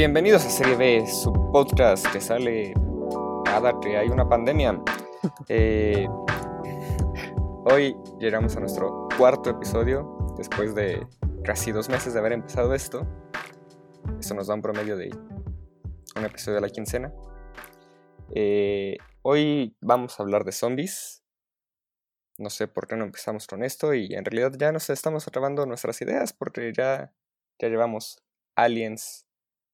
Bienvenidos a Serie B, su podcast que sale cada que hay una pandemia. Eh, hoy llegamos a nuestro cuarto episodio después de casi dos meses de haber empezado esto. Esto nos da un promedio de un episodio a la quincena. Eh, hoy vamos a hablar de zombies. No sé por qué no empezamos con esto y en realidad ya nos estamos acabando nuestras ideas porque ya, ya llevamos aliens,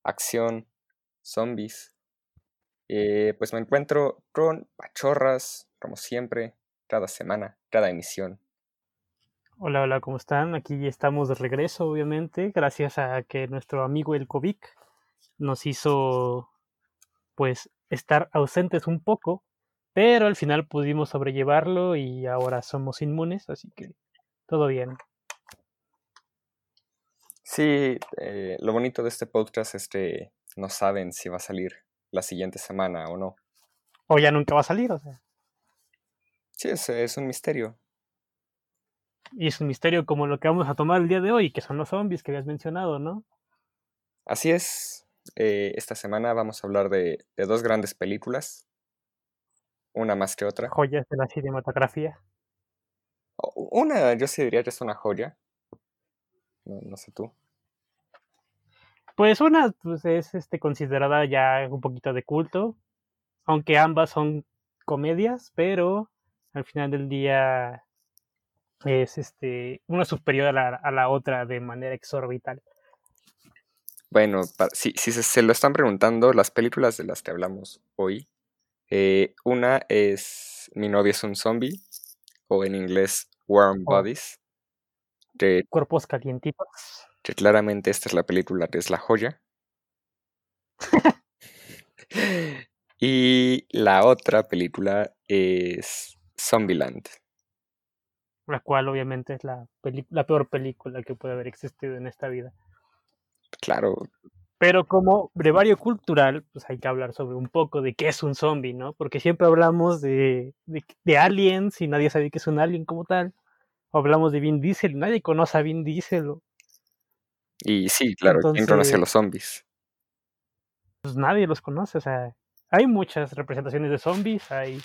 acción, zombies. Eh, pues me encuentro con pachorras, como siempre, cada semana, cada emisión. Hola, hola, ¿cómo están? Aquí estamos de regreso, obviamente, gracias a que nuestro amigo el COVID nos hizo, pues, estar ausentes un poco, pero al final pudimos sobrellevarlo y ahora somos inmunes, así que todo bien. Sí, eh, lo bonito de este podcast es que no saben si va a salir la siguiente semana o no. O ya nunca va a salir, o sea. Sí, es, es un misterio. Y es un misterio como lo que vamos a tomar el día de hoy, que son los zombies que habías mencionado, ¿no? Así es. Eh, esta semana vamos a hablar de, de dos grandes películas. Una más que otra. Joyas de la cinematografía. Una, yo sí diría que es una joya. No, no sé tú. Pues una pues es este, considerada ya un poquito de culto, aunque ambas son comedias, pero al final del día es este una superior a la, a la otra de manera exorbital. Bueno, si, si se, se lo están preguntando, las películas de las que hablamos hoy, eh, una es Mi novia es un zombie, o en inglés Warm Oh. Bodies, que, Cuerpos calientitos. que claramente esta es la película que es la joya. y la otra película es Zombieland. la cual obviamente es la, la peor película que puede haber existido en esta vida. Claro, Pero como brevario cultural, pues hay que hablar sobre un poco de qué es un zombie, ¿no? Porque siempre hablamos de, de, de aliens y nadie sabe qué es un alien como tal. Hablamos de Vin Diesel nadie conoce a Vin Diesel. y sí, claro, ¿quién conoce a Entonces- los zombies? Pues nadie los conoce. O sea, hay muchas representaciones de zombies. Hay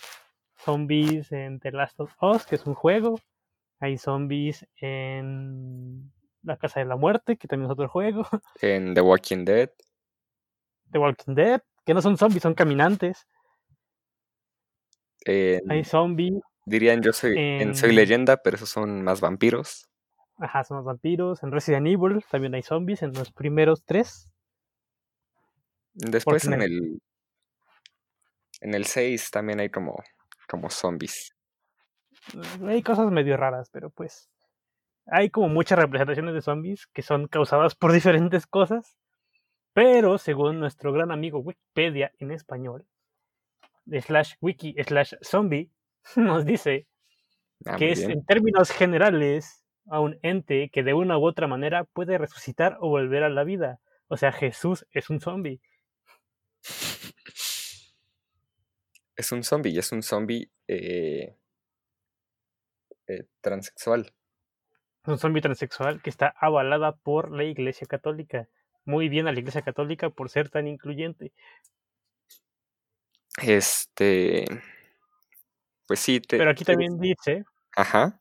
zombies en The Last of Us, que es un juego. Hay zombies en La Casa de la Muerte, que también es otro juego. En The Walking Dead, The Walking Dead, que no son zombies, son caminantes. en- Hay zombies, dirían yo soy, en Soy en- Leyenda, pero esos son más vampiros. ajá, son los vampiros. En Resident Evil también hay zombies, en los primeros tres. Después en el en el 6 también hay como, como zombies. Eh, Hay cosas medio raras, pero pues hay como muchas representaciones de zombies que son causadas por diferentes cosas. Pero según nuestro gran amigo Wikipedia en español, slash wiki slash zombie, nos dice Ah, que es bien. en términos generales a un ente que de una u otra manera puede resucitar o volver a la vida. O sea, Jesús es un zombie. Es un zombie, y es un zombie eh, eh, transexual. Es un zombie transexual que está avalada por la Iglesia Católica. Muy bien a la Iglesia Católica por ser tan incluyente. Este. Pues sí, te, Pero aquí te- también dice Ajá.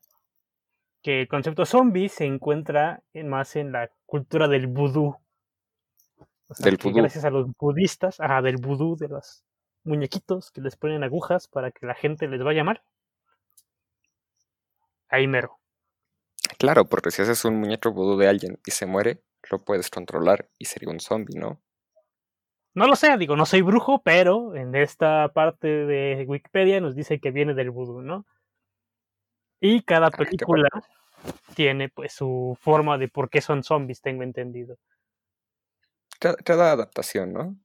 que el concepto zombie se encuentra en- más en la cultura del vudú. O sea, Del vudú. gracias a los budistas, ajá, del vudú, de los muñequitos que les ponen agujas para que la gente les vaya mal. Ahí mero. Claro, porque si haces un muñeco vudú de alguien y se muere, lo puedes controlar y sería un zombie, ¿no? No lo sé, digo, no soy brujo, pero en esta parte de Wikipedia nos dice que viene del vudú, ¿no? Y cada qué película tiene pues su forma de por qué son zombies, tengo entendido. Cada, cada adaptación, ¿no?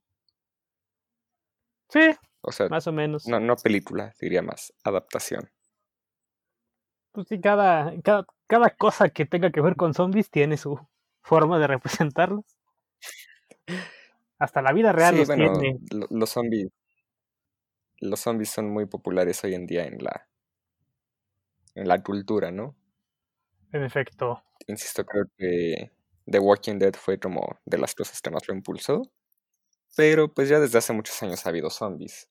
Sí, O sea, más o menos. no, no película, diría más, adaptación. Pues sí, cada, cada, cada cosa que tenga que ver con zombies tiene su forma de representarlos. Hasta la vida real Sí, los bueno, tiene. lo- los zombies. Los zombies son muy populares hoy en día en la. en la cultura, ¿no? En efecto. Insisto, creo que The Walking Dead fue como de las cosas que más lo impulsó. pero pues ya desde hace muchos años ha habido zombies.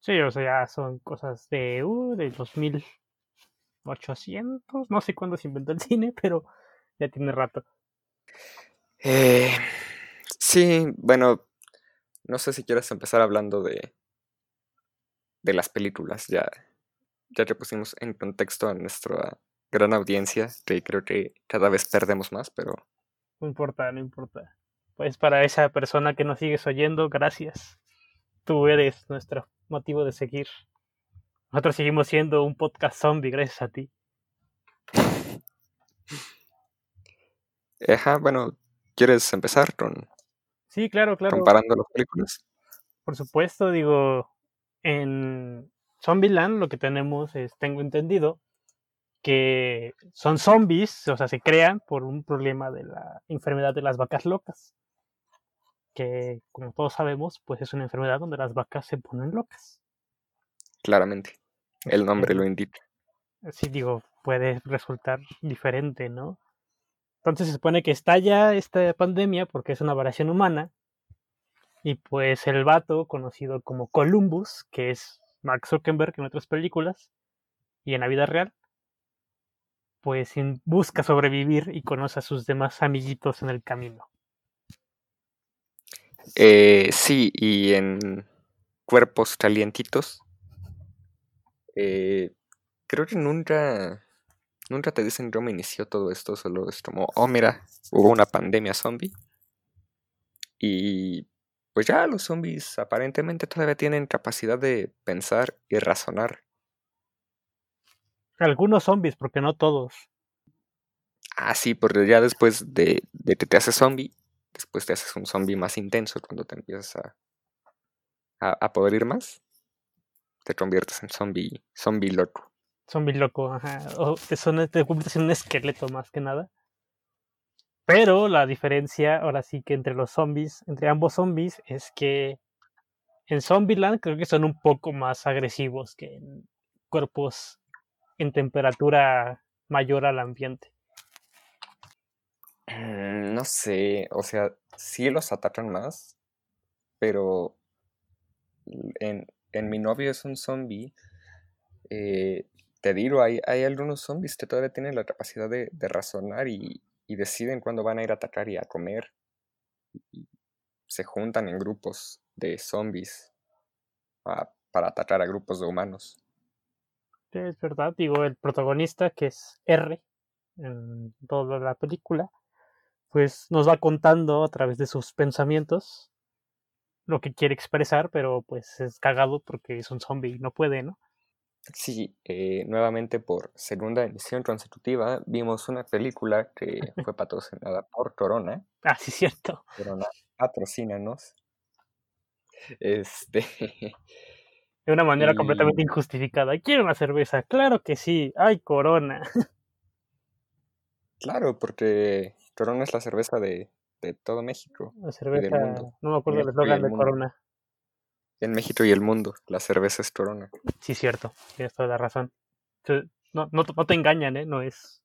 Sí, o sea, ya son cosas de, uh, de 2800, no sé cuándo se inventó el cine, pero ya tiene rato. Eh, sí, bueno, no sé si quieres empezar hablando de, de las películas. Ya, ya te pusimos en contexto a nuestra gran audiencia, que creo que cada vez perdemos más, pero... No importa, no importa. Pues para esa persona que nos sigues oyendo, gracias. Tú eres nuestro motivo de seguir. Nosotros seguimos siendo un podcast zombie gracias a ti. Ajá, bueno, ¿quieres empezar con... Sí, claro, claro. Comparando las películas. Por supuesto, digo, en Zombieland lo que tenemos es, tengo entendido, que son zombies, o sea, se crean por un problema de la enfermedad de las vacas locas, que como todos sabemos, pues es una enfermedad donde las vacas se ponen locas. Claramente, el nombre lo indica. Sí, digo, puede resultar diferente, ¿no? Entonces se supone que estalla esta pandemia porque es una variación humana y pues el vato, conocido como Columbus, que es Mark Zuckerberg en otras películas y en la vida real, pues busca sobrevivir y conoce a sus demás amiguitos en el camino. Eh, sí, y en Cuerpos Calientitos. Eh, creo que nunca, nunca te dicen cómo inició todo esto, solo es como, oh mira, hubo una pandemia zombie. Y pues ya los zombies aparentemente todavía tienen capacidad de pensar y razonar. Algunos zombies, porque no todos. Ah, sí, porque ya después de, que te haces zombie, después te haces un zombie más intenso cuando te empiezas a, a, poder ir más. Te conviertes en zombie, zombie loco. Zombie loco, ajá. O te, te conviertes en un esqueleto más que nada. Pero la diferencia, ahora sí que entre los zombies, entre ambos zombies, es que en Zombieland creo que son un poco más agresivos que en cuerpos en temperatura mayor al ambiente. Mm, no sé, o sea, sí los atacan más, pero en, mi novio es un zombie. Eh, te digo, hay, hay algunos zombies que todavía tienen la capacidad de razonar y, deciden cuándo van a ir a atacar y a comer. Se juntan en grupos de zombies para atacar a grupos de humanos. es verdad, digo, el protagonista que es R en toda la película, pues nos va contando a través de sus pensamientos lo que quiere expresar, pero pues es cagado porque es un zombie y no puede, ¿no? Sí, eh, nuevamente por segunda emisión consecutiva vimos una película que fue patrocinada por Corona. Ah, sí, cierto. Corona, patrocínanos. Este. De una manera completamente injustificada. ¿Quiero una cerveza? Claro que sí. ¡Ay, Corona! Claro, porque Corona es la cerveza de, de todo México. La cerveza. No me acuerdo del eslogan de Corona en México y el mundo. La cerveza es Corona. Sí, cierto. Tienes toda la razón. No, no, no te engañan, ¿eh? No es.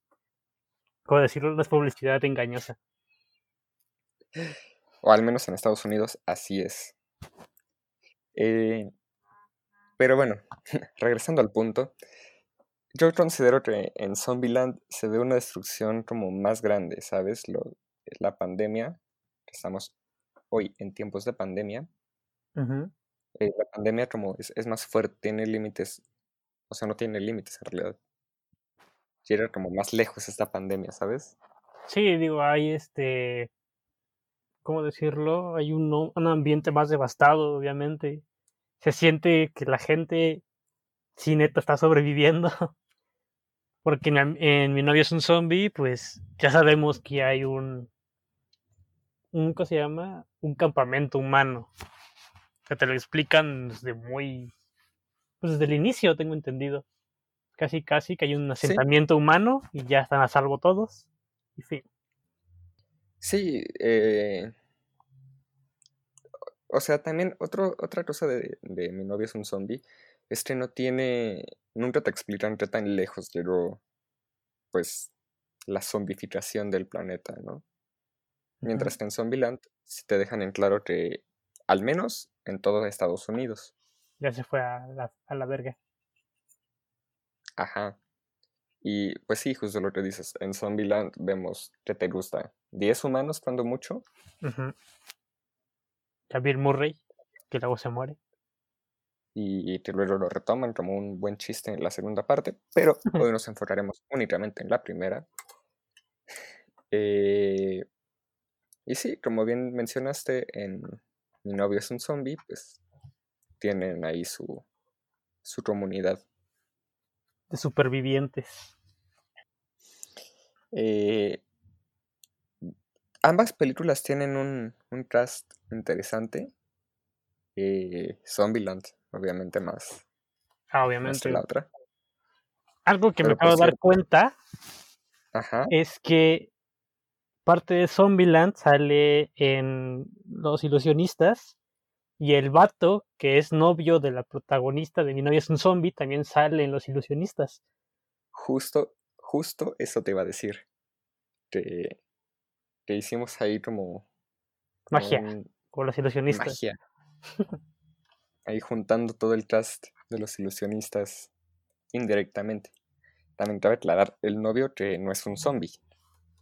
Como decirlo, no es publicidad engañosa. O al menos en Estados Unidos, así es. Eh, pero bueno, regresando al punto. Yo considero que en Zombieland se ve una destrucción como más grande, ¿sabes? Lo, la pandemia, estamos hoy en tiempos de pandemia, eh, la pandemia como es, es más fuerte, tiene límites, o sea, no tiene límites en realidad. Llega como más lejos esta pandemia, ¿sabes? Sí, digo, hay este, ¿cómo decirlo? Hay un, un ambiente más devastado, obviamente. Se siente que la gente, sí, neta, está sobreviviendo. Porque en, Mi novio es un zombie, pues ya sabemos que hay un, un, ¿cómo se llama? Un campamento humano que te lo explican desde muy. Pues desde el inicio, tengo entendido. Casi, casi que hay un asentamiento humano y ya están a salvo todos. Y fin. Sí, eh, o sea, también otro, otra cosa de, de, mi novio es un zombie es que no tiene, nunca te explican qué tan lejos llegó, pues, la zombificación del planeta, ¿no? Mientras que en Zombieland si te dejan en claro que al menos en todo Estados Unidos. Ya se fue a la, a la verga. Ajá. Y pues sí, justo lo que dices, en Zombieland vemos que te gusta 10 humanos cuando mucho. Bill Murray, que luego se muere. y que luego lo retoman como un buen chiste en la segunda parte, pero hoy nos enfocaremos únicamente en la primera. Eh, y sí, como bien mencionaste, en Mi novio es un zombie, pues tienen ahí su, su comunidad. De supervivientes. Eh, ambas películas tienen un, un cast interesante. Eh, Zombieland, obviamente más, Ah, más obviamente. que la otra. Algo que me acabo por de dar cuenta ajá, es que parte de Zombieland sale en Los Ilusionistas y el vato, que es novio de la protagonista de Mi novia es un zombie, también sale en Los Ilusionistas. justo, justo eso te iba a decir. Que, que hicimos ahí como, como Magia, un- con Los Ilusionistas. magia. Ahí juntando todo el cast de los ilusionistas indirectamente. También cabe aclarar, el novio que no es un zombie,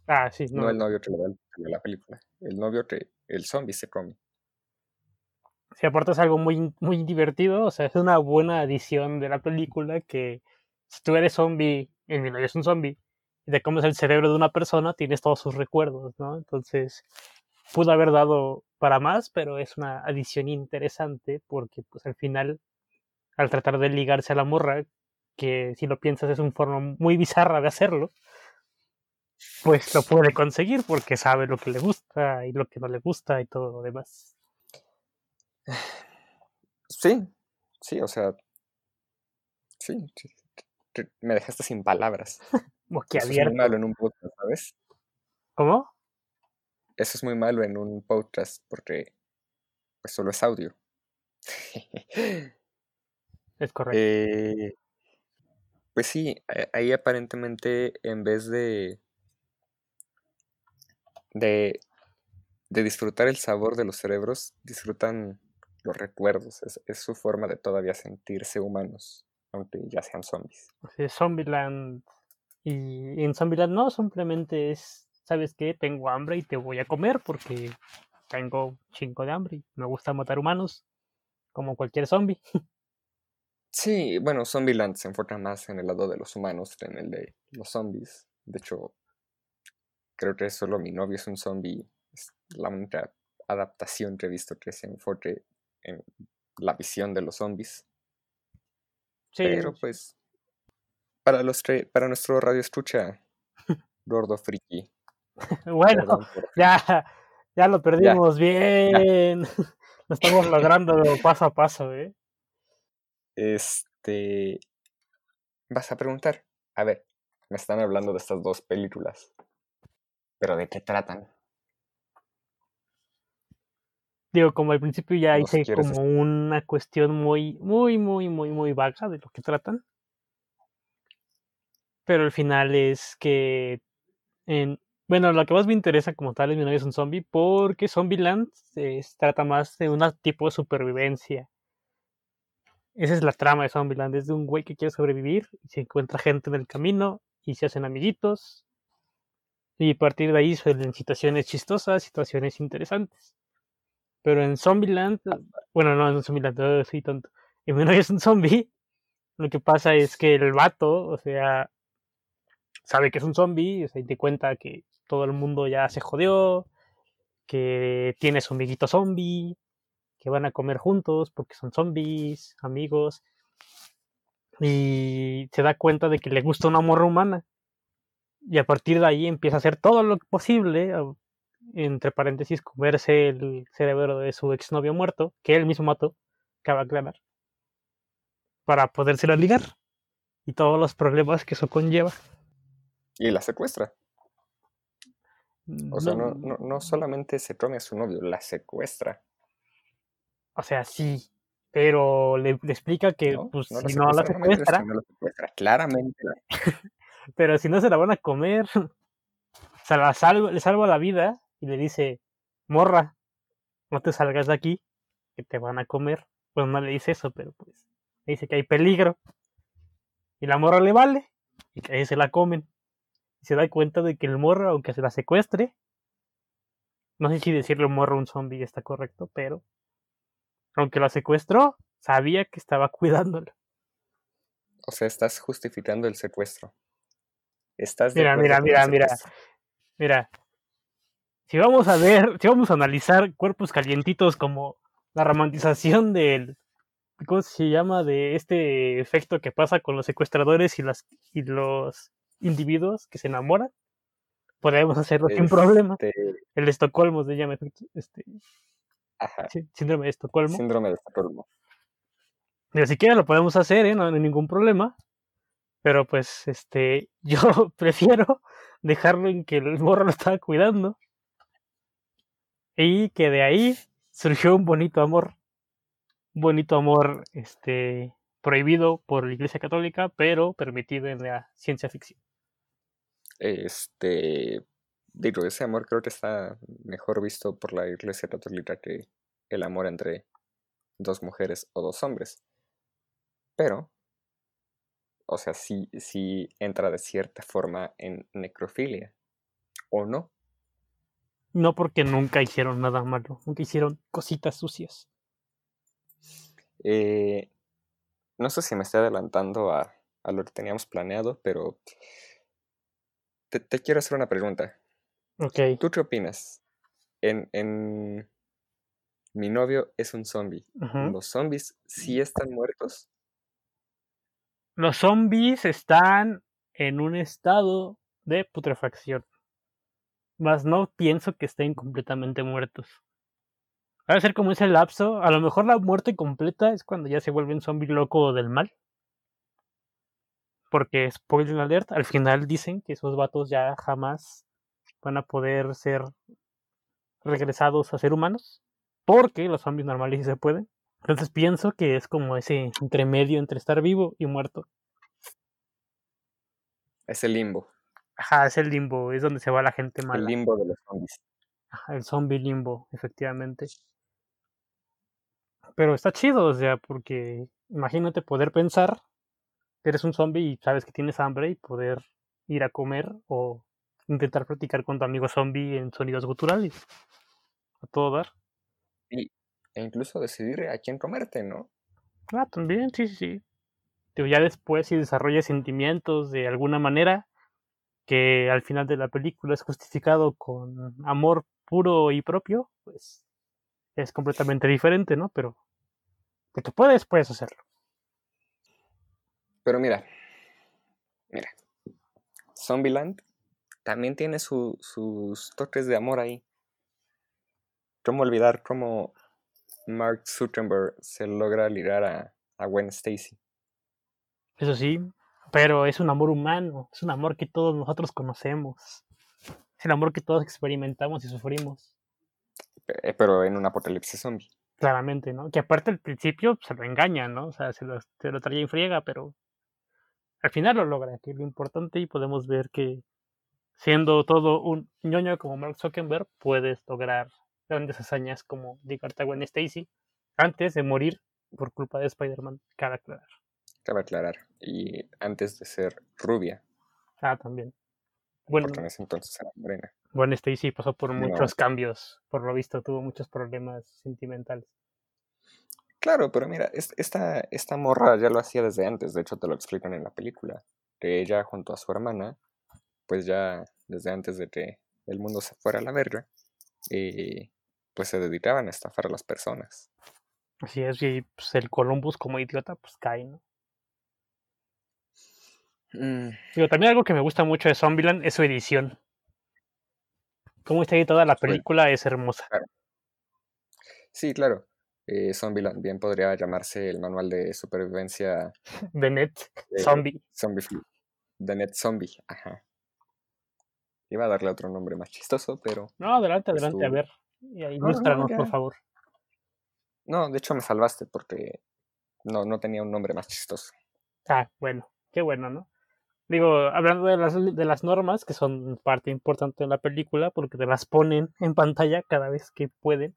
Ah, sí, no no. el novio que le da la película, el novio que el zombie se come. Si aparte es algo muy, muy divertido, o sea, es una buena adición de la película que si tú eres zombie, en mi novia es un zombie, y te comes el cerebro de una persona, tienes todos sus recuerdos, ¿no? Entonces, pudo haber dado para más, pero es una adición interesante porque, pues, al final, al tratar de ligarse a la morra, que si lo piensas es una forma muy bizarra de hacerlo, pues lo puede conseguir porque sabe lo que le gusta y lo que no le gusta y todo lo demás. Sí, sí, o sea, sí, sí, que- me dejaste sin palabras. Eso es muy malo en un podcast, ¿sabes? ¿Cómo? Eso es muy malo en un podcast porque pues solo es audio. Es correcto. Eh, pues sí, a- ahí aparentemente en vez de, de, de disfrutar el sabor de los cerebros, disfrutan los recuerdos. Es, es su forma de todavía sentirse humanos, aunque ya sean zombies. Así es, Zombieland. Y en Zombieland no, simplemente es, ¿sabes qué? Tengo hambre y te voy a comer porque tengo chingo de hambre y me gusta matar humanos, como cualquier zombie. Sí, bueno, Zombieland se enfoca más en el lado de los humanos que en el de los zombies. De hecho, creo que solo mi novio es un zombie. Es la única adaptación que he visto que se enfoque en la visión de los zombies. Sí, Pero pues, para los para nuestro radio escucha, gordo friki, bueno, perdón por ya, ya lo perdimos bien. Lo estamos logrando paso a paso, ¿eh? este vas a preguntar, a ver, me están hablando de estas dos películas. ¿Pero de qué tratan? Digo, como al principio ya hice como una cuestión muy, muy, muy, muy, muy vaga de lo que tratan. Pero al final es que en, bueno, lo que más me interesa como tal es mi novio es un zombie, porque Zombieland se trata más de un tipo de supervivencia. Esa es la trama de Zombieland, es de un güey que quiere sobrevivir y se encuentra gente en el camino y se hacen amiguitos. Y a partir de ahí suelen situaciones chistosas, situaciones interesantes. Pero en Zombieland, bueno, no en Zombieland, oh, soy tonto. En novio es un zombie. Lo que pasa es que el vato, o sea, sabe que es un zombie, o sea, y te cuenta que todo el mundo ya se jodió, que tiene su amiguito zombie, que van a comer juntos porque son zombies, amigos, y se da cuenta de que le gusta una morra humana. Y a partir de ahí empieza a hacer todo lo posible, a- entre paréntesis, comerse el cerebro de su exnovio muerto, que él mismo mató, cabe aclarar, para podérselo ligar. Y todos los problemas que eso conlleva. Y la secuestra. O sea, no, No- no, solamente se come a su novio, la secuestra. O sea, sí, pero le, le explica que ¿no? pues No si no la secuestra. Claramente la- pero si no se la van a comer, se la salva, le salva la vida y le dice, morra, no te salgas de aquí, que te van a comer. Pues no le dice eso, pero pues le dice que hay peligro. Y la morra le vale y que ahí se la comen. Y se da cuenta de que el morro, aunque se la secuestre, no sé si decirle morro a un zombie está correcto, pero aunque la secuestró, sabía que estaba cuidándola. O sea, estás justificando el secuestro. Estás mira, mira, mira, mira. Mira. Si vamos a ver, si vamos a analizar cuerpos calientitos como la romantización del ¿cómo se llama? de este efecto que pasa con los secuestradores y las y los individuos que se enamoran, podemos hacerlo sin problema. Este el de Estocolmo se llama este Ajá. síndrome de Estocolmo. Síndrome de Estocolmo. Ni siquiera lo podemos hacer, ¿eh? no hay ningún problema. Pero pues, este, yo prefiero dejarlo en que el morro lo estaba cuidando. Y que de ahí surgió un bonito amor. Un bonito amor, este, prohibido por la Iglesia Católica, pero permitido en la ciencia ficción. Este, digo, ese amor creo que está mejor visto por la Iglesia Católica que el amor entre dos mujeres o dos hombres. Pero, o sea, sí, sí entra de cierta forma en necrofilia, ¿o no? No porque nunca hicieron nada malo, nunca hicieron cositas sucias. Eh, no sé si me estoy adelantando a, a lo que teníamos planeado, pero te, quiero hacer una pregunta. Ok. ¿Tú qué opinas? En, en... Mi novio es un zombie. ¿Los zombies sí están muertos? Los zombies están en un estado de putrefacción. Mas no pienso que estén completamente muertos. Va a ser como ese lapso. A lo mejor la muerte completa es cuando ya se vuelve un zombie loco del mal. Porque, spoiler alert, al final dicen que esos vatos ya jamás van a poder ser regresados a ser humanos. Porque los zombies normales sí se pueden. Entonces pienso que es como ese entremedio entre estar vivo y muerto. Es el limbo. Ajá, es el limbo, es donde se va la gente mala. El limbo de los zombies. Ajá, el zombie limbo, efectivamente. Pero está chido, o sea, porque imagínate poder pensar que eres un zombie y sabes que tienes hambre y poder ir a comer o intentar practicar con tu amigo zombie en sonidos guturales. A todo dar. Y, e incluso decidir a quién comerte, ¿no? Ah, también, sí, sí, sí. ya después si desarrollas sentimientos de alguna manera, que al final de la película es justificado con amor puro y propio, pues es completamente diferente, ¿no? Pero que tú puedes, puedes hacerlo. Pero mira, mira, Zombieland también tiene sus toques de amor ahí. ¿Cómo olvidar cómo Mark Zuckerberg se logra ligar a, a Gwen Stacy? Eso sí, pero es un amor humano, es un amor que todos nosotros conocemos. Es el amor que todos experimentamos y sufrimos. Eh, pero en un apocalipsis zombie. Claramente, ¿no? Que aparte al principio se lo engaña, ¿no? O sea, se lo, se lo traía en friega, pero al final lo logra, que es lo importante y podemos ver que siendo todo un ñoño como Mark Zuckerberg, puedes lograr grandes hazañas como Dick Gwen Stacy antes de morir por culpa de Spider-Man, cabe aclarar. Cabe aclarar. Y antes de ser rubia. Ah, también. Bueno, en ese entonces era morena. Gwen Stacy pasó por muchos cambios, por lo visto tuvo muchos problemas sentimentales. Claro, pero mira, esta, esta morra ya lo hacía desde antes, de hecho te lo explican en la película, que ella junto a su hermana, pues ya desde antes de que el mundo se fuera a la verga, y pues se dedicaban a estafar a las personas. Así es, y pues el Columbus como idiota, pues cae, ¿no? Mm. también algo que me gusta mucho de Zombieland es su edición. Cómo está toda la película es hermosa. Sí, claro eh, Zombieland. Bien podría llamarse el manual de supervivencia. De Net Zombie. Zombie De Net Zombie, ajá. Iba a darle otro nombre más chistoso, pero. No, adelante, adelante, a ver. Y ahí muéstranos, por favor. No, de hecho me salvaste porque no, no tenía un nombre más chistoso. Ah, bueno, qué bueno, ¿no? Digo, hablando de las, de las normas, que son parte importante de la película, porque te las ponen en pantalla cada vez que pueden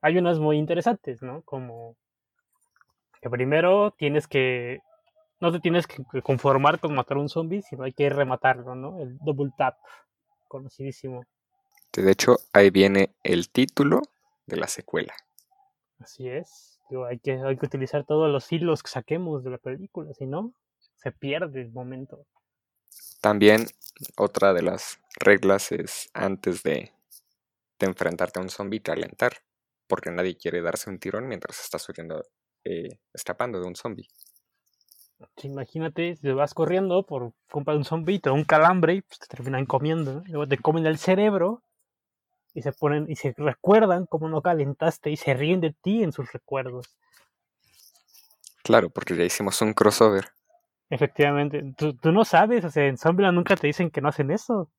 hay unas muy interesantes, ¿no? Como que primero tienes que, no te tienes que conformar con matar a un zombie, sino hay que rematarlo, ¿no? El double tap, conocidísimo. De hecho, ahí viene el título de la secuela. Así es. hay, que, hay que utilizar todos los hilos que saquemos de la película, si no, se pierde el momento. También otra de las reglas es antes de, de enfrentarte a un zombie, alentar, porque nadie quiere darse un tirón mientras está subiendo, eh, escapando de un zombie. Imagínate, si vas corriendo por comprar un zombie, te da un calambre y pues, te terminan comiendo, luego te comen el cerebro y se ponen y se recuerdan cómo no calentaste y se ríen de ti en sus recuerdos. Claro, porque ya hicimos un crossover. Efectivamente, tú, no sabes, o sea, en Zombieland nunca te dicen que no hacen eso.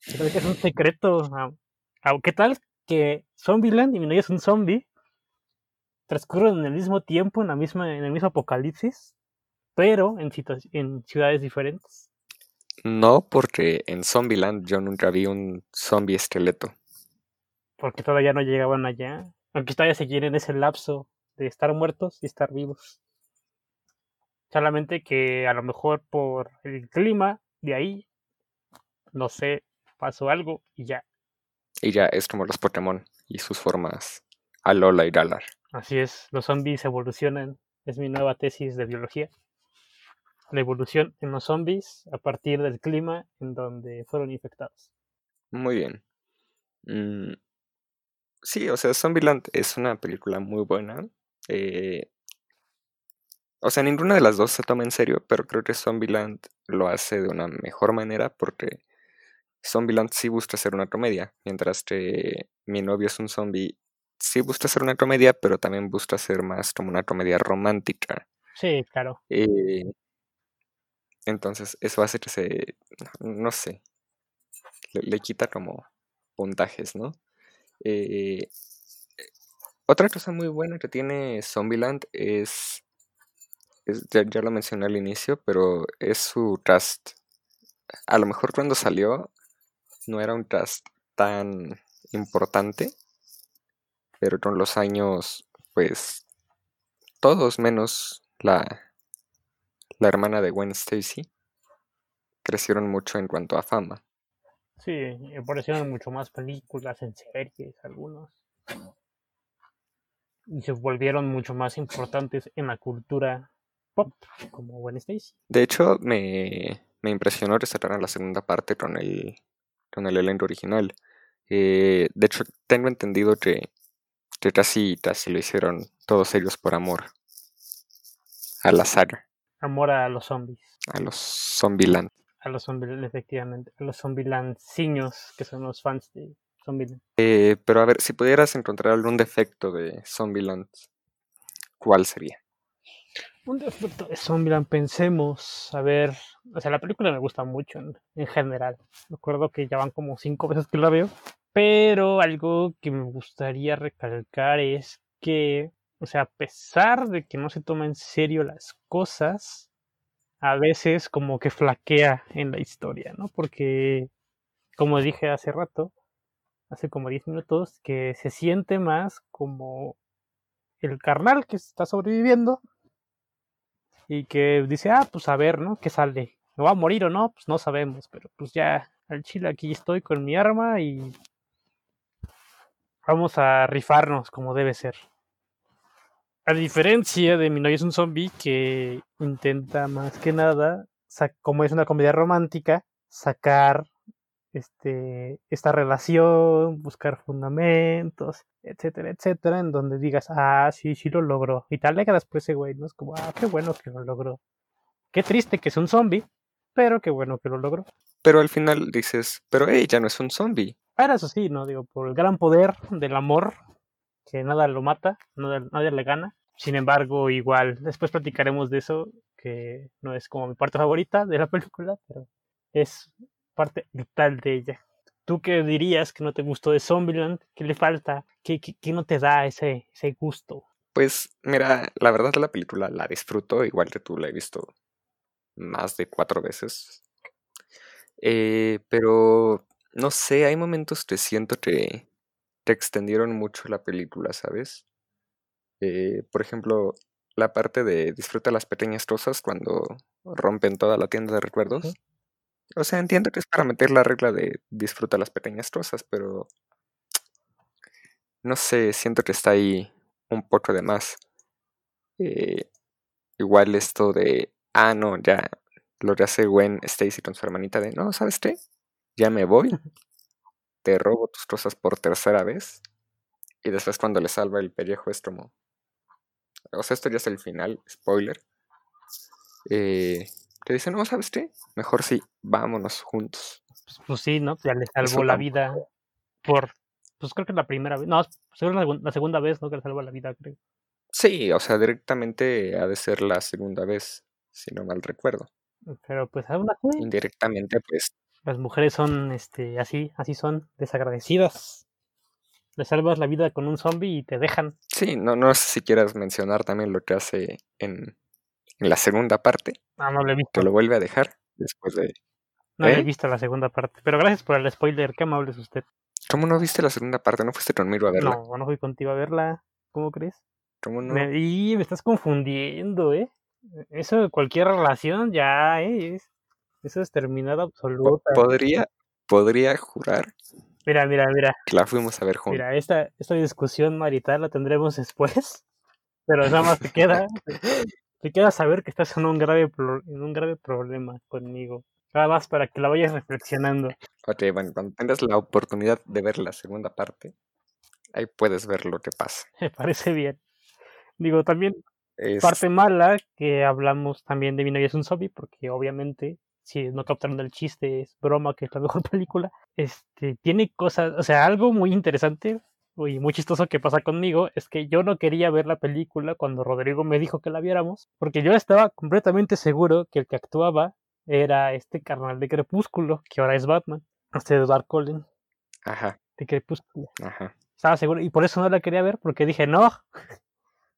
Creo que es un secreto. ¿Qué tal que Zombieland y mi novia es un zombie? Transcurren en el mismo tiempo, en, la misma, en el mismo apocalipsis, pero en, en ciudades diferentes. No, porque en Zombieland yo nunca vi un zombie esqueleto. Porque todavía no llegaban allá. Aunque todavía seguían en ese lapso de estar muertos y estar vivos. Solamente que a lo mejor por el clima de ahí, no sé, pasó algo y ya. Y ya es como los Pokémon y sus formas Alola y Galar. Así es, los zombies evolucionan. Es mi nueva tesis de biología. La evolución en los zombies a partir del clima en donde fueron infectados. Muy bien. Mm, sí, o sea, Zombieland es una película muy buena. Eh, o sea, ninguna de las dos se toma en serio, pero creo que Zombieland lo hace de una mejor manera porque Zombieland sí busca ser una comedia, mientras que Mi novio es un zombie sí busca ser una comedia, pero también busca ser más como una comedia romántica. Sí, claro. Eh, entonces, eso hace que se, no sé, le, quita como puntajes, ¿no? Eh, otra cosa muy buena que tiene Zombieland es ya, lo mencioné al inicio, pero es su cast. A lo mejor cuando salió no era un cast tan importante, pero con los años, pues todos menos la, la hermana de Gwen Stacy crecieron mucho en cuanto a fama. Sí, aparecieron mucho más películas en series, algunos. Y se volvieron mucho más importantes en la cultura pop, como Gwen Stacy. De hecho, me, me impresionó que la segunda parte con el, con el elenco original. Eh, de hecho, tengo entendido que, que casi, casi lo hicieron todos ellos por amor a la saga. Amor a los zombies. A los Zombieland. A los Zombieland, efectivamente. A los Zombielandciños, que son los fans de Zombieland. Eh, pero a ver, si pudieras encontrar algún defecto de Zombieland, ¿cuál sería? Un defecto de Zombieland, pensemos, a ver, o sea, la película me gusta mucho en, general. Recuerdo que ya van como cinco veces que la veo, pero algo que me gustaría recalcar es que, o sea, a pesar de que no se toma en serio las cosas, a veces como que flaquea en la historia, ¿no? Porque, como dije hace rato, hace como 10 minutos, que se siente más como el carnal que está sobreviviendo y que dice, ah, pues a ver, ¿no? ¿Qué sale? ¿Me va a morir o no? Pues no sabemos, pero pues ya al chile aquí estoy con mi arma y vamos a rifarnos como debe ser. A diferencia de Mi novia es un zombie que intenta más que nada, como es una comedia romántica, sacar este, esta relación, buscar fundamentos, etcétera, etcétera, en donde digas, ah, sí, sí lo logró. Y tal que después ese güey, ¿no? Es como, ah, qué bueno que lo logró. Qué triste que es un zombie, pero qué bueno que lo logró. Pero al final dices, pero ella no es un zombie. Ahora eso sí, ¿no? Digo, por el gran poder del amor, que nada lo mata, nada, nadie le gana. Sin embargo, igual, después platicaremos de eso, que no es como mi parte favorita de la película, pero es parte vital de ella. ¿Tú qué dirías que no te gustó de Zombieland? ¿Qué le falta? ¿Qué, qué, no te da ese, ese gusto? Pues mira, la verdad la película la disfruto, igual que tú la he visto más de cuatro veces. Eh, pero no sé, hay momentos que siento que, te extendieron mucho la película, ¿sabes? Eh, por ejemplo, la parte de disfruta las pequeñas cosas cuando rompen toda la tienda de recuerdos. O sea, entiendo que es para meter la regla de disfruta las pequeñas cosas, pero no sé, siento que está ahí un poco de más. Eh, igual esto de, ah, no, ya lo que hace Gwen Stacy con su hermanita de, no, ¿sabes qué? Ya me voy, te robo tus cosas por tercera vez. Y después cuando le salva el pellejo es como... O sea, esto ya es el final, spoiler. Eh, te dice, no, ¿sabes qué? Mejor sí, vámonos juntos. Pues, pues sí, ¿no? Ya le salvó la vida por... Pues creo que la primera vez. No, seguro la, la segunda vez, ¿no? Que le salvó la vida, creo. Sí, o sea, directamente ha de ser la segunda vez, si no mal recuerdo. Pero pues aún así. Indirectamente, pues. Las mujeres son, este, así, así son, desagradecidas. Le salvas la vida con un zombie y te dejan. Sí, no, no sé si quieras mencionar también lo que hace en, en la segunda parte. Ah, no lo he visto. Que lo vuelve a dejar después de. No he ¿Eh? visto la segunda parte. Pero gracias por el spoiler, qué amable es usted. ¿Cómo no viste la segunda parte? ¿No fuiste conmigo a verla? No, no fui contigo a verla. ¿Cómo crees? ¿Cómo no? Me, y me estás confundiendo, ¿eh? Eso de cualquier relación ya, ¿eh? Es, eso es terminada absoluta. Podría, podría jurar Mira, mira, mira. la fuimos a ver juntos. Mira, esta, esta discusión marital la tendremos después. Pero nada más te queda. Te queda saber que estás en un grave, pro- en un grave problema conmigo. Nada más para que la vayas reflexionando. Ok, bueno, cuando tengas la oportunidad de ver la segunda parte, ahí puedes ver lo que pasa. Me parece bien. Digo, también Es, parte mala que hablamos también de Mi novia es un zombie, porque obviamente, si no captaron el chiste, es broma que es la mejor película. Este, tiene cosas, o sea, algo muy interesante y muy chistoso que pasa conmigo es que yo no quería ver la película cuando Rodrigo me dijo que la viéramos, porque yo estaba completamente seguro que el que actuaba era este carnal de Crepúsculo, que ahora es Batman, este Edward Cullen Ajá, de Crepúsculo. ajá. Estaba seguro y por eso no la quería ver, porque dije, no,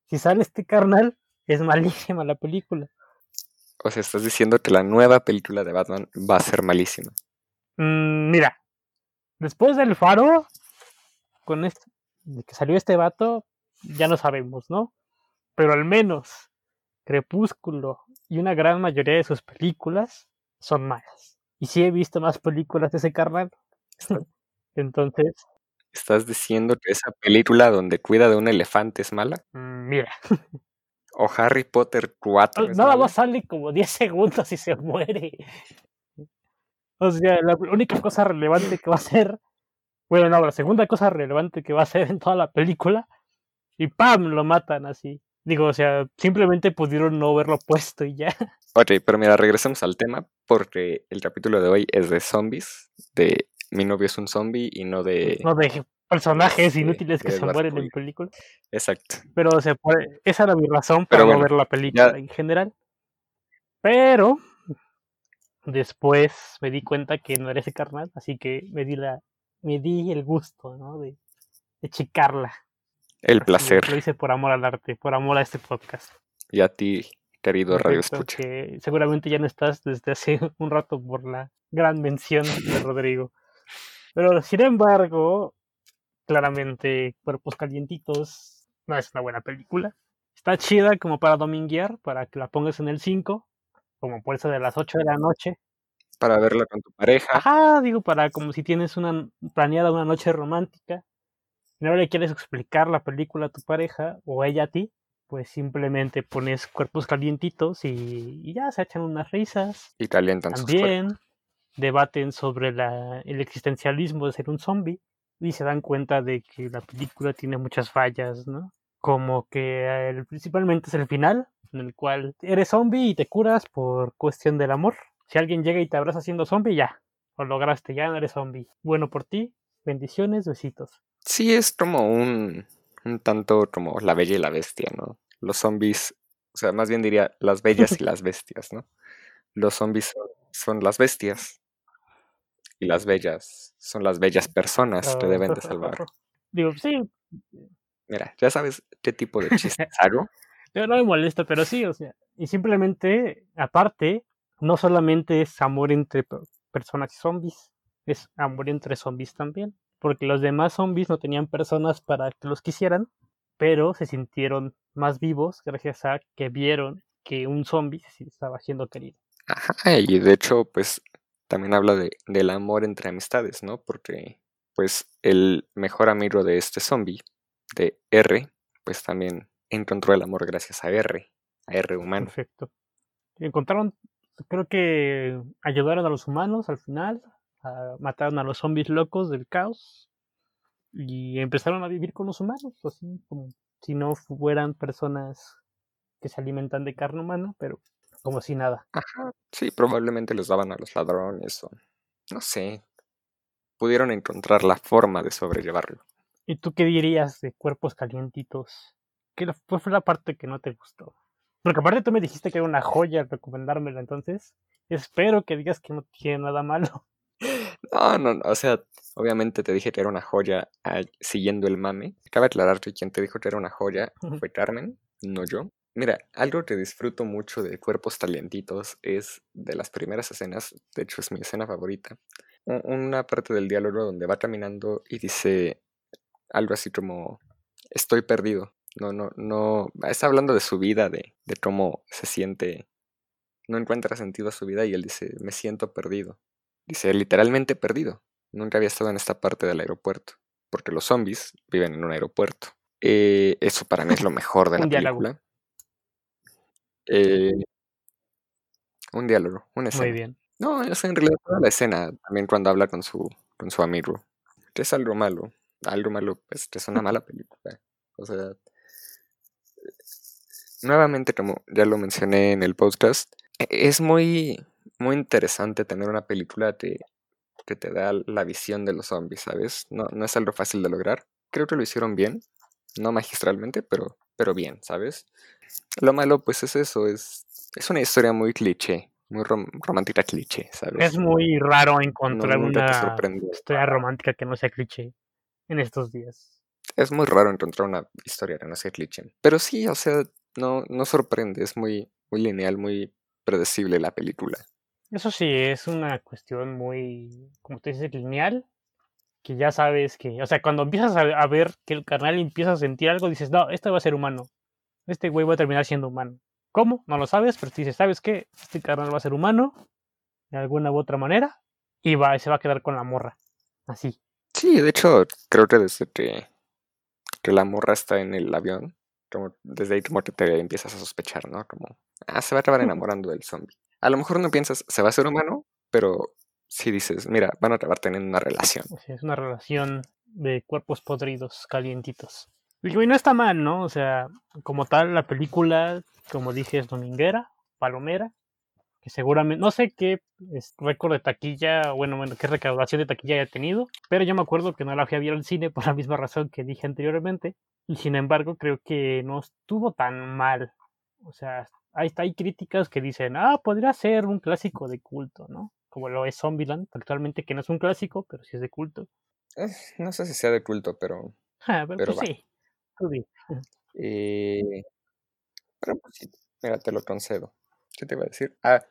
si sale este carnal, es malísima la película. O sea, estás diciendo que la nueva película de Batman va a ser malísima. Mm, mira, después del faro, con este, de que salió este vato, ya no sabemos, ¿no? Pero al menos Crepúsculo y una gran mayoría de sus películas son malas. Y sí he visto más películas de ese carnal. Entonces, ¿Estás diciendo que esa película donde cuida de un elefante es mala? mm, mira, ¿O Harry Potter 4 es nada más sale como 10 segundos y se muere. O sea, la única cosa relevante que va a ser, bueno, no, la segunda cosa relevante que va a ser en toda la película, y ¡pam! lo matan así. Digo, o sea, simplemente pudieron no haberlo puesto y ya. Ok, pero mira, regresemos al tema porque el capítulo de hoy es de zombies, de mi novio es un zombie y no de... No de personajes inútiles que se mueren en películas. Exacto. Pero, sea, por- esa era mi razón para no ver la película ya- en general. Pero después me di cuenta que no era ese carnal, así que me di la, me di el gusto, ¿no? De, de checarla. El Así placer. Lo hice por amor al arte, por amor a este podcast. Y a ti, querido Radio Escucha. que seguramente ya no estás desde hace un rato por la gran mención de Rodrigo. Pero sin embargo, claramente Cuerpos Calientitos no es una buena película. Está chida como para dominguear, para que la pongas en el 5, como por eso de las 8 de la noche. Para verla con tu pareja. Ajá, digo, para como si tienes una planeada una noche romántica y no le quieres explicar la película a tu pareja o ella a ti, pues simplemente pones cuerpos calientitos y, y ya se echan unas risas. Y calientan sus. También debaten sobre la, el existencialismo de ser un zombie y se dan cuenta de que la película tiene muchas fallas, ¿no? Como que el- principalmente es el final, en el cual eres zombie y te curas por cuestión del amor. Si alguien llega y te abraza siendo zombie, ya, lo lograste, ya no eres zombie. Bueno por ti, bendiciones, besitos. Sí, es como un, un tanto como la bella y la bestia, ¿no? Los zombies, o sea, más bien diría las bellas y las bestias, ¿no? Los zombies son, son las bestias y las bellas son las bellas personas que deben de salvar. Digo, sí, Mira, ya sabes qué tipo de chistes hago. Yo no me molesta, pero sí, o sea, y simplemente, aparte, no solamente es amor entre pe- personas y zombies, es amor entre zombies también. porque los demás zombies no tenían personas para que los quisieran, pero se sintieron más vivos gracias a que vieron que un zombie estaba siendo querido. Ajá, y de hecho, pues también habla de, del amor entre amistades, ¿no? Porque, pues, el mejor amigo de este zombie, de R, pues también encontró el amor gracias a R, a R humano. Perfecto. Encontraron, creo que ayudaron a los humanos al final, mataron a los zombies locos del caos y empezaron a vivir con los humanos, así como si no fueran personas que se alimentan de carne humana, pero como si nada. Ajá, sí, probablemente los daban a los ladrones o no sé. Pudieron encontrar la forma de sobrellevarlo. ¿Y tú qué dirías de cuerpos calientitos? ¿Qué fue la parte que no te gustó? Porque aparte tú me dijiste que era una joya recomendármela, entonces espero que digas que no tiene nada malo. No, no, o sea, obviamente te dije que era una joya siguiendo el mame. Cabe aclarar que quien te dijo que era una joya fue Carmen, no yo. Mira, algo que disfruto mucho de Cuerpos Talientitos es de las primeras escenas, de hecho es mi escena favorita, una parte del diálogo donde va caminando y dice algo así como, estoy perdido. No, no, no, está hablando de su vida, de, de cómo se siente, no encuentra sentido a su vida y él dice, me siento perdido. Dice, literalmente perdido. Nunca había estado en esta parte del aeropuerto, porque los zombies viven en un aeropuerto. Eh, eso para mí es lo mejor de la película. Eh, un diálogo, una escena. Muy bien. No, es en realidad toda la escena, también cuando habla con su, con su amigo. Que es algo malo. Algo malo, pues es una mala película. O sea, nuevamente, como ya lo mencioné en el podcast, e, es muy, muy interesante tener una película que, que te da la visión de los zombies, ¿sabes? No, no es algo fácil de lograr. Creo que lo hicieron bien, no magistralmente, pero, pero bien, ¿sabes? Lo malo, pues es eso, es, es una historia muy cliché, muy romántica cliché, ¿sabes? Es muy raro encontrar una historia romántica que no sea cliché en estos días. Es muy raro encontrar una historia que no sea cliché. Pero sí, o sea, no, no sorprende, es muy, muy lineal, muy predecible la película. Eso sí, es una cuestión muy, como te dices, lineal, que ya sabes que, o sea, cuando empiezas a, ver que el carnal empieza a sentir algo, dices, no, esto va a ser humano este güey va a terminar siendo humano. ¿Cómo? No lo sabes, pero dices, ¿sabes qué? Este carnal va a ser humano de alguna u otra manera y va, se va a quedar con la morra. Así. Sí, de hecho, creo que desde que, que la morra está en el avión, como desde ahí como que te empiezas a sospechar, ¿no? Como, ah, se va a acabar enamorando del zombie. A lo mejor no piensas, se va a hacer humano, pero sí dices, mira, van a acabar teniendo una relación. es una relación de cuerpos podridos, calientitos. Y no está mal, ¿no? O sea, como tal, la película, como dije, es dominguera, palomera, que seguramente, no sé qué récord de taquilla, bueno, bueno, qué recaudación de taquilla haya tenido, pero yo me acuerdo que no la fui a ver al cine por la misma razón que dije anteriormente, y sin embargo creo que no estuvo tan mal. O sea, ahí está, hay críticas que dicen, ah, podría ser un clásico de culto, ¿no? Como lo es Zombieland, actualmente que no es un clásico, pero sí es de culto. Eh, no sé si sea de culto, pero... Ah, pero, pues sí. Eh, pero pues sí, mira, te lo concedo. ¿Qué te iba a decir? Ah,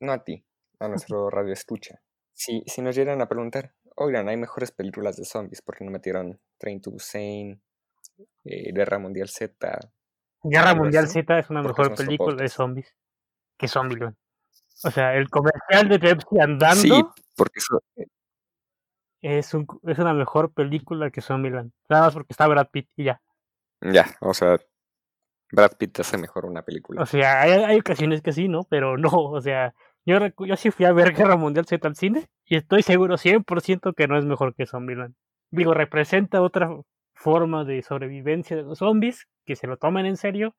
no a ti, a nuestro radio escucha. Si, si nos llegan a preguntar, oigan, hay mejores películas de zombies, ¿por qué no metieron Train to Busan, eh, Guerra Mundial Z? Guerra Mundial Z es una mejor película de zombies que Zombieland. O sea, el comercial de Pepsi andando. Sí, porque eso, es, un, es una mejor película que Zombieland. Nada más porque está Brad Pitt y ya. Ya, o sea, Brad Pitt hace mejor una película. O sea, hay, hay ocasiones que sí, ¿no? Pero no, o sea, yo, yo sí fui a ver Guerra Mundial Z al cine y estoy seguro 100% que no es mejor que Zombieland. Digo, representa otra forma de sobrevivencia de los zombies, que se lo tomen en serio,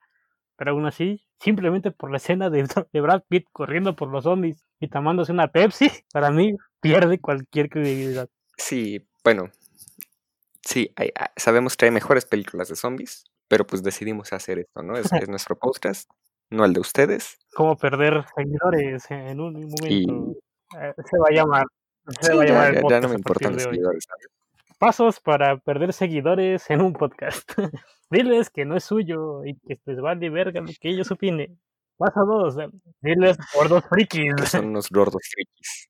pero aún así, simplemente por la escena de, de Brad Pitt corriendo por los zombies y tomándose una Pepsi, para mí pierde cualquier credibilidad. Sí, bueno, Sí, ah, sabemos que hay mejores películas de zombies, pero pues decidimos hacer esto, ¿no? Es, nuestro podcast, no el de ustedes. ¿Cómo perder seguidores en un momento? Eh, se va a llamar. Se va a llamar ya, no me importan los seguidores. Pasos para perder seguidores en un podcast. Diles que no es suyo y que les vale verga lo que ellos opinen. Paso dos, diles gordos frikis. son unos gordos frikis.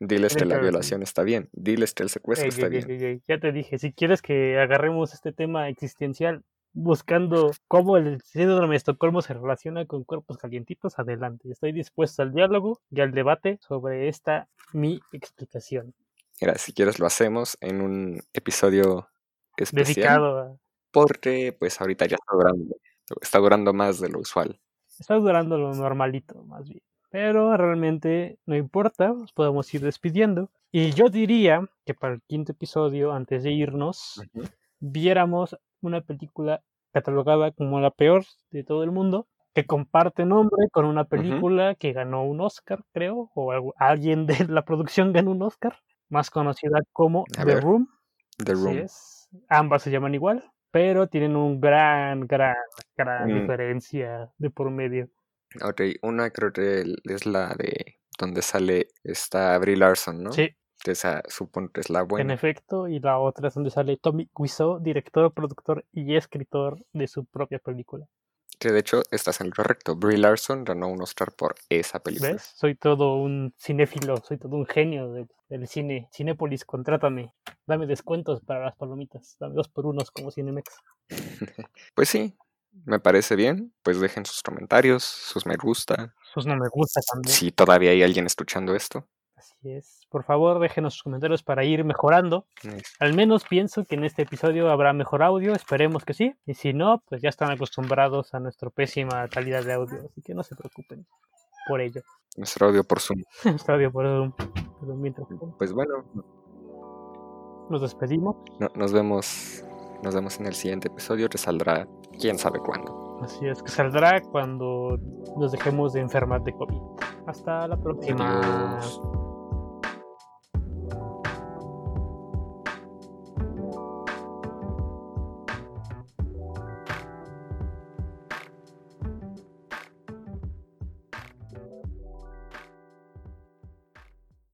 Diles que la violación está bien. Diles que el secuestro Ey, está ey, bien. ey, Ya te dije, si quieres que agarremos este tema existencial buscando cómo el síndrome de Estocolmo se relaciona con cuerpos calientitos, adelante. Estoy dispuesto al diálogo y al debate sobre esta mi explicación. Mira, si quieres lo hacemos en un episodio especial. Dedicado a... Porque pues ahorita ya está durando. Está durando más de lo usual. Está durando lo normalito, más bien. Pero realmente no importa, nos podemos ir despidiendo. Y yo diría que para el quinto episodio, antes de irnos, viéramos una película catalogada como la peor de todo el mundo, que comparte nombre con una película que ganó un Oscar, creo, o algu- alguien de la producción ganó un Oscar, más conocida como A The ver, Room. The Room. es. Ambas se llaman igual, pero tienen un gran, gran, gran Mm. diferencia de por medio. Ok, una creo que es la de donde sale esta Brie Larson, ¿no? Sí, esa supongo que es la en buena. efecto, y la otra es donde sale Tommy Wiseau, director, productor y escritor de su propia película. Que de hecho estás en lo correcto. Brie Larson ganó un Oscar por esa película. ¿Ves? Soy todo un cinéfilo, soy todo un genio del, del cine. Cinépolis, contrátame. Dame descuentos para las palomitas. Dame dos por unos como Cinemex. Pues sí, me parece bien. Pues dejen sus comentarios, sus me gusta. Sus no me gusta también. Si todavía hay alguien escuchando esto. Así es. Por favor, déjenos sus comentarios para ir mejorando. Al menos pienso que en este episodio habrá mejor audio. Esperemos que sí. Y si no, pues ya están acostumbrados a nuestra pésima calidad de audio. Así que no se preocupen por ello. Nuestro audio por Zoom. Nuestro audio por Zoom. Tanto, Pues bueno, nos despedimos. no- nos vemos. Nos vemos en el siguiente episodio que saldrá quién sabe cuándo. Así es que saldrá cuando nos dejemos de enfermar de COVID. Hasta la próxima. Adiós.